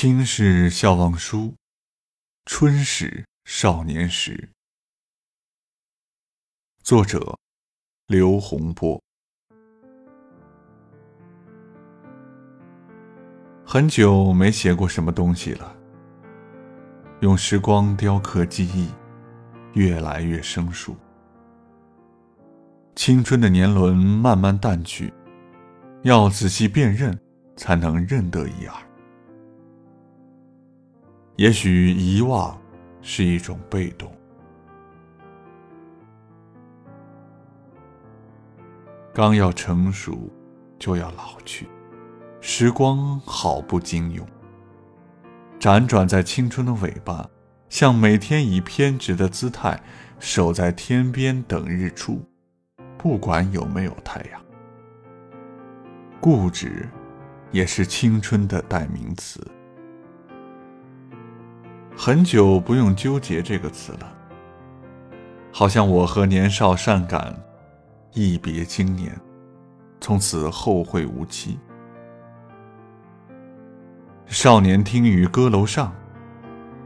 青史笑忘书，春史少年时。作者：刘洪波。很久没写过什么东西了，用时光雕刻记忆，越来越生疏。青春的年轮慢慢淡去，要仔细辨认，才能认得一二。也许遗忘是一种被动。刚要成熟，就要老去，时光好不经用。辗转在青春的尾巴，像每天以偏执的姿态守在天边等日出，不管有没有太阳。固执，也是青春的代名词。很久不用“纠结”这个词了，好像我和年少善感一别经年，从此后会无期。少年听雨歌楼上，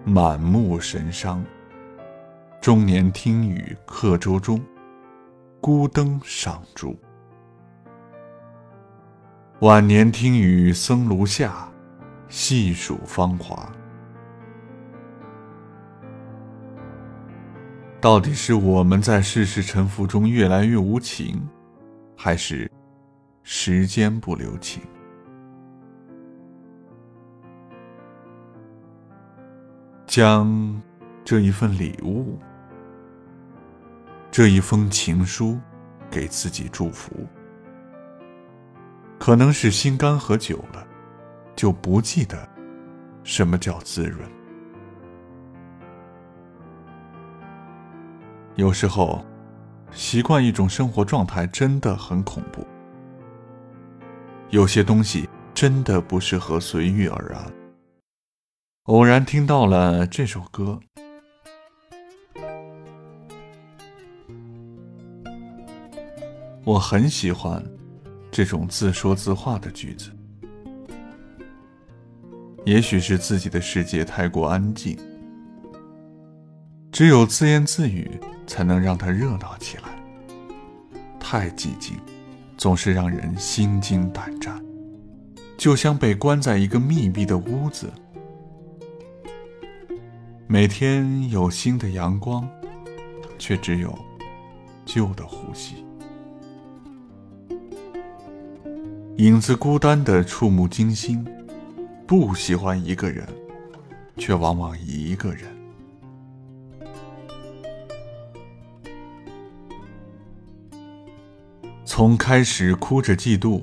满目神伤；中年听雨客舟中，孤灯上烛；晚年听雨僧庐下，细数芳华。到底是我们在世事沉浮中越来越无情，还是时间不留情？将这一份礼物，这一封情书，给自己祝福。可能是心干和久了，就不记得什么叫滋润。有时候，习惯一种生活状态真的很恐怖。有些东西真的不适合随遇而安。偶然听到了这首歌，我很喜欢这种自说自话的句子。也许是自己的世界太过安静。只有自言自语，才能让它热闹起来。太寂静，总是让人心惊胆战，就像被关在一个密闭的屋子。每天有新的阳光，却只有旧的呼吸。影子孤单的触目惊心，不喜欢一个人，却往往一个人。从开始哭着嫉妒，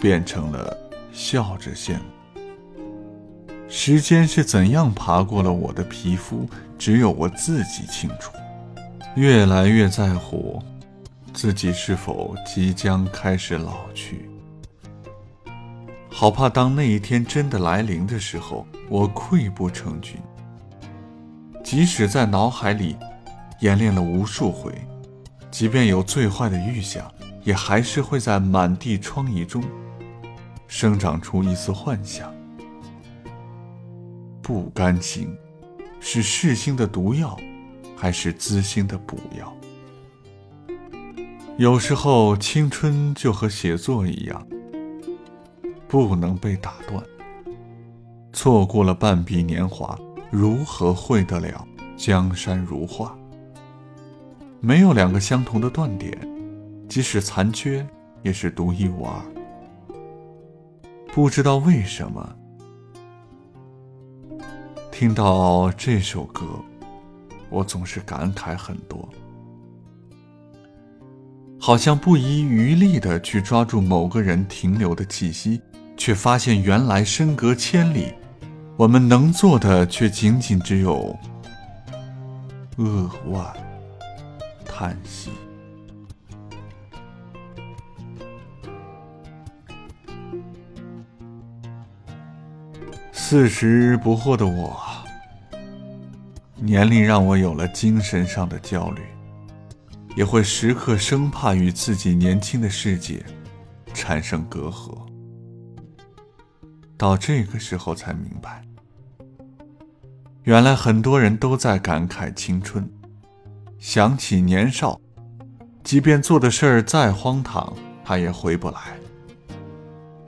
变成了笑着羡慕。时间是怎样爬过了我的皮肤，只有我自己清楚。越来越在乎自己是否即将开始老去，好怕当那一天真的来临的时候，我溃不成军。即使在脑海里演练了无数回，即便有最坏的预想。也还是会在满地疮痍中生长出一丝幻想。不甘心，是噬心的毒药，还是滋心的补药？有时候，青春就和写作一样，不能被打断。错过了半壁年华，如何会得了江山如画？没有两个相同的断点。即使残缺，也是独一无二。不知道为什么，听到这首歌，我总是感慨很多，好像不遗余力的去抓住某个人停留的气息，却发现原来身隔千里，我们能做的却仅仅只有扼腕叹息。四十不惑的我，年龄让我有了精神上的焦虑，也会时刻生怕与自己年轻的世界产生隔阂。到这个时候才明白，原来很多人都在感慨青春，想起年少，即便做的事儿再荒唐，他也回不来。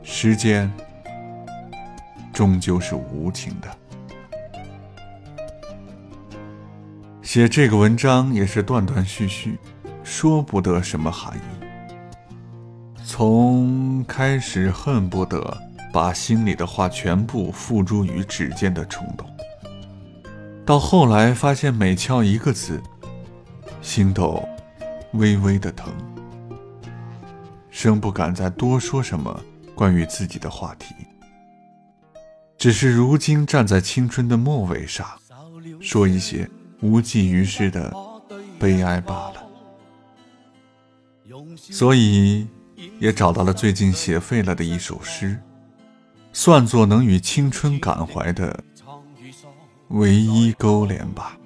时间终究是无情的。写这个文章也是断断续续，说不得什么含义。从开始恨不得把心里的话全部付诸于指尖的冲动，到后来发现每敲一个字，心都微微的疼，生不敢再多说什么关于自己的话题，只是如今站在青春的末尾上，说一些无济于事的悲哀罢了。所以。也找到了最近写废了的一首诗，算作能与青春感怀的唯一勾连吧。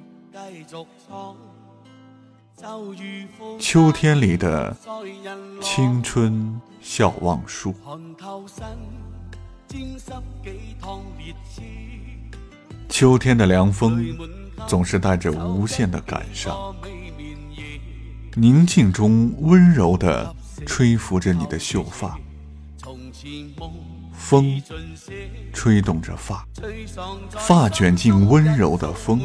秋天里的青春笑忘书，秋天的凉风总是带着无限的感伤，宁静中温柔的。吹拂着你的秀发，风吹动着发，发卷进温柔的风，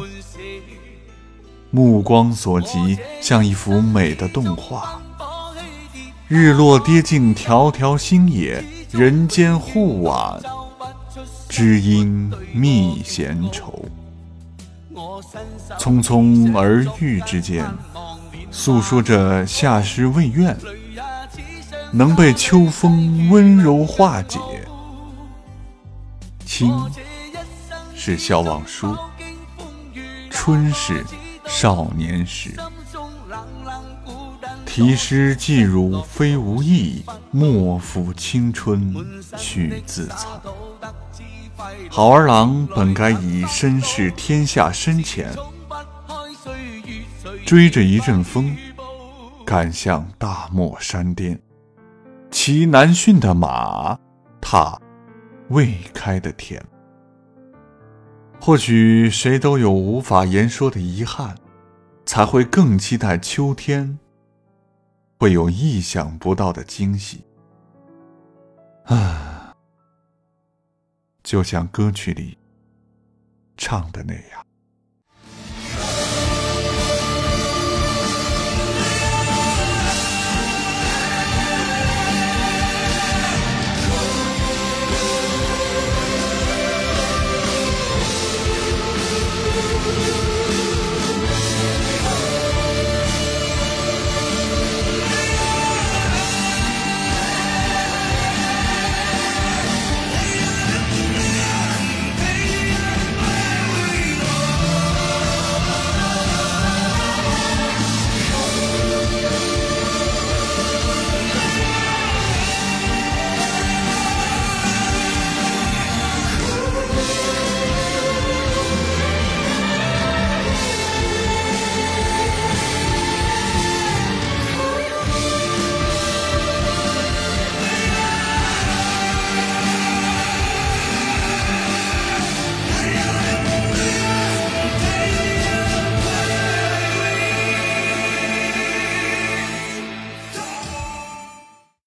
目光所及像一幅美的动画。日落跌进条条星野，人间护晚，知音觅闲愁。匆匆而遇之间，诉说着夏时未愿。能被秋风温柔化解。青是笑忘书，春是少年时。题诗寄汝非无意，莫负青春去自残。好儿郎本该以身试天下深浅，追着一阵风，赶向大漠山巅。骑难驯的马，踏未开的田。或许谁都有无法言说的遗憾，才会更期待秋天会有意想不到的惊喜。啊，就像歌曲里唱的那样。